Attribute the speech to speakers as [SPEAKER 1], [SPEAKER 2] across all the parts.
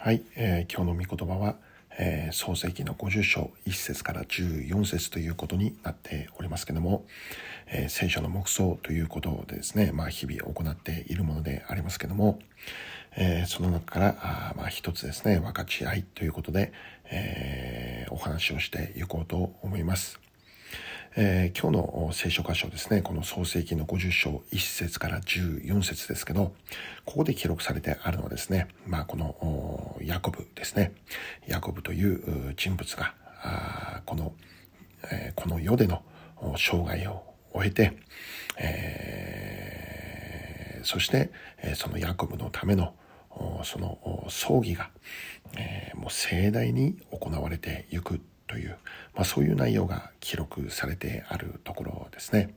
[SPEAKER 1] はい、えー、今日の御言葉は、えー、創世記の50章1節から14節ということになっておりますけども、えー、聖書の黙想ということでですね、まあ、日々行っているものでありますけども、えー、その中からあまあ一つですね分かち合いということで、え、お話をしていこうと思います。えー、今日の聖書箇所ですね、この創世記の50章1節から14節ですけど、ここで記録されてあるのはですね、まあこのヤコブですね、ヤコブという人物が、この、えー、この世での生涯を終えて、えー、そして、そのヤコブのためのその葬儀が、えー、もう盛大に行われていくという、まあ、そういう内容が記録されてあるところですね。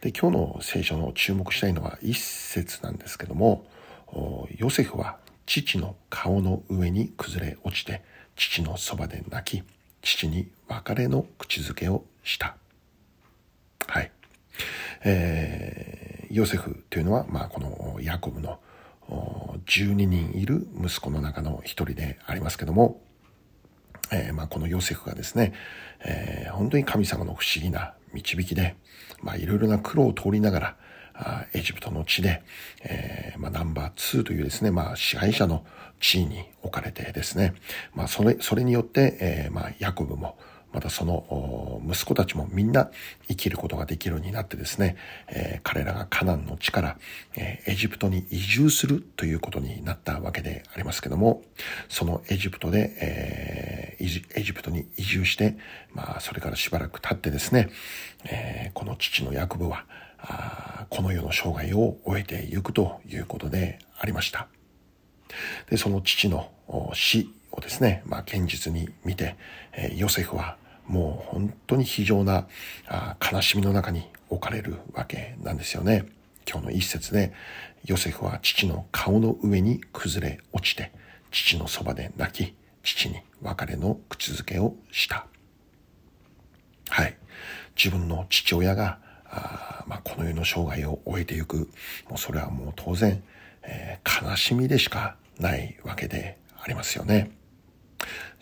[SPEAKER 1] で今日の聖書の注目したいのは一節なんですけどもヨセフは父の顔の上に崩れ落ちて父のそばで泣き父に別れの口づけをした。はい。えー、ヨセフというのは、まあ、このヤコブの12人いる息子の中の一人でありますけども、えー、まあ、このヨセフがですね、えー、本当に神様の不思議な導きで、まあ、いろいろな苦労を通りながら、あエジプトの地で、えー、まあ、ナンバー2というですね、まあ、支配者の地位に置かれてですね、まあ、それ、それによって、えー、まあ、ヤコブも、またその息子たちもみんな生きることができるようになってですね、えー、彼らがカナンの地から、えー、エジプトに移住するということになったわけでありますけども、そのエジプトで、えー、エジプトに移住して、まあ、それからしばらく経ってですね、えー、この父のヤコブは、あこの世の生涯を終えていくということでありました。で、その父の死をですね、まあ、現実に見て、えー、ヨセフはもう本当に非常な悲しみの中に置かれるわけなんですよね。今日の一節で、ヨセフは父の顔の上に崩れ落ちて、父のそばで泣き、父に別れの口づけをした。はい。自分の父親が、あまあ、この世の生涯を終えてゆく、もうそれはもう当然、えー、悲しみでしかないわけでありますよね。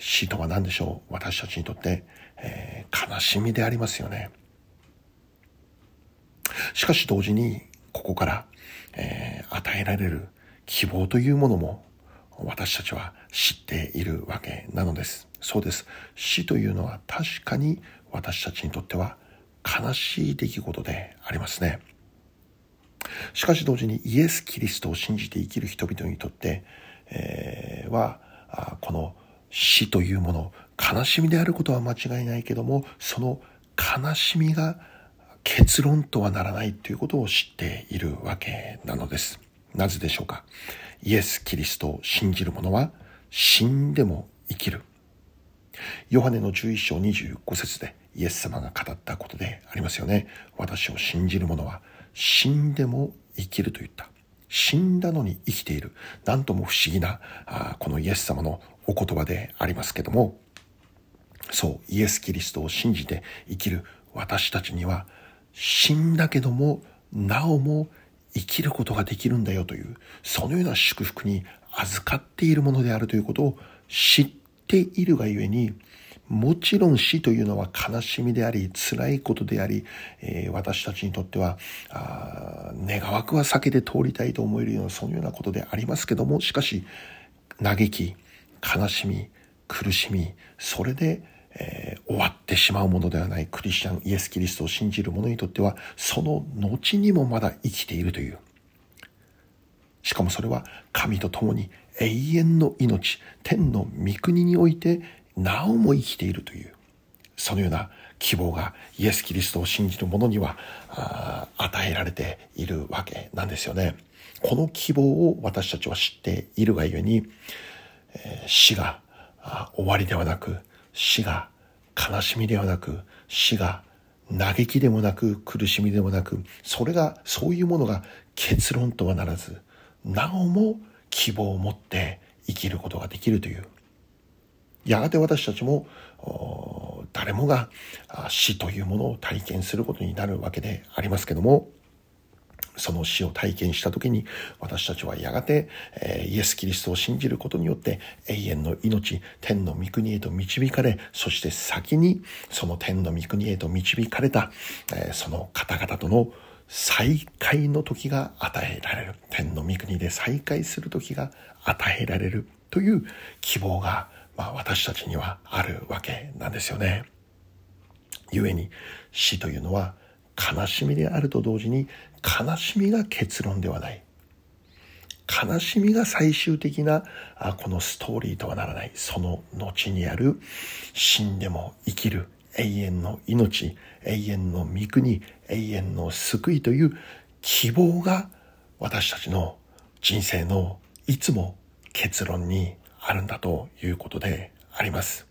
[SPEAKER 1] 死とは何でしょう？私たちにとって、えー、悲しみでありますよね。しかし同時に、ここから、えー、与えられる希望というものも私たちは知っているわけなのです。そうです。死というのは確かに私たちにとっては悲しい出来事でありますね。しかし同時にイエス・キリストを信じて生きる人々にとって、えー、は、この死というもの、悲しみであることは間違いないけども、その悲しみが結論とはならないということを知っているわけなのです。なぜでしょうか？イエス・キリストを信じる者は死んでも生きる。ヨハネの11章25節でイエス様が語ったことでありますよね。私を信じる者は死んでも生きると言った。死んだのに生きている。なんとも不思議な、あこのイエス様のお言葉でありますけども、そう、イエス・キリストを信じて生きる私たちには、死んだけども、なおも生きることができるんだよという、そのような祝福に預かっているものであるということを知っているがゆえに、もちろん死というのは悲しみであり、辛いことであり、えー、私たちにとっては、あ願わくは避けて通りたいと思えるような、そのようなことでありますけども、しかし、嘆き、悲しみ、苦しみ、それで、えー、終わってしまうものではないクリスチャン、イエス・キリストを信じる者にとっては、その後にもまだ生きているという。しかもそれは神と共に永遠の命、天の御国においてなおも生きているという、そのような希望がイエス・キリストを信じる者には与えられているわけなんですよね。この希望を私たちは知っているがゆえに、死が終わりではなく、死が悲しみではなく、死が嘆きでもなく、苦しみでもなく、それが、そういうものが結論とはならず、なおも希望を持って生きることができるという、やがて私たちも誰もが死というものを体験することになるわけでありますけどもその死を体験した時に私たちはやがて、え、イエス・キリストを信じることによって永遠の命、天の御国へと導かれ、そして先にその天の御国へと導かれた、え、その方々との再会の時が与えられる。天の御国で再会する時が与えられるという希望が、まあ、私たちにはあるわけなんですよね。故に死というのは悲しみであると同時に悲しみが結論ではない。悲しみが最終的なあこのストーリーとはならない。その後にある死んでも生きる永遠の命、永遠の御国、永遠の救いという希望が私たちの人生のいつも結論にあるんだということであります。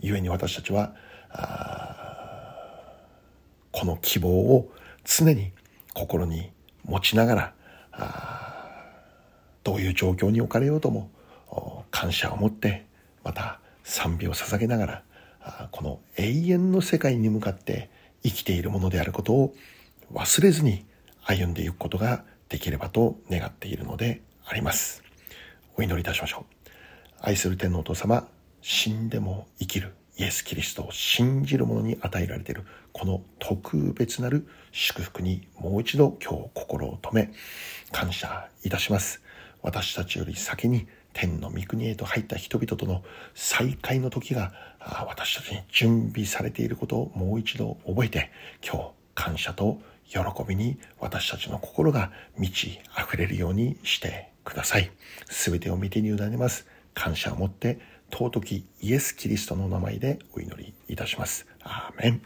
[SPEAKER 1] 故に私たちはこの希望を常に心に持ちながらどういう状況に置かれようとも感謝を持ってまた賛美を捧げながらこの永遠の世界に向かって生きているものであることを忘れずに歩んでいくことができればと願っているのであります。お祈りいたしましょう。愛する天皇お父様、死んでも生きるイエス・キリストを信じる者に与えられているこの特別なる祝福にもう一度今日心を止め感謝いたします。私たちより先に天の御国へと入った人々との再会の時が私たちに準備されていることをもう一度覚えて今日感謝と喜びに私たちの心が満ち溢れるようにしてください。すべてを見てに委ねます。感謝を持って尊きイエス・キリストの名前でお祈りいたします。アーメン。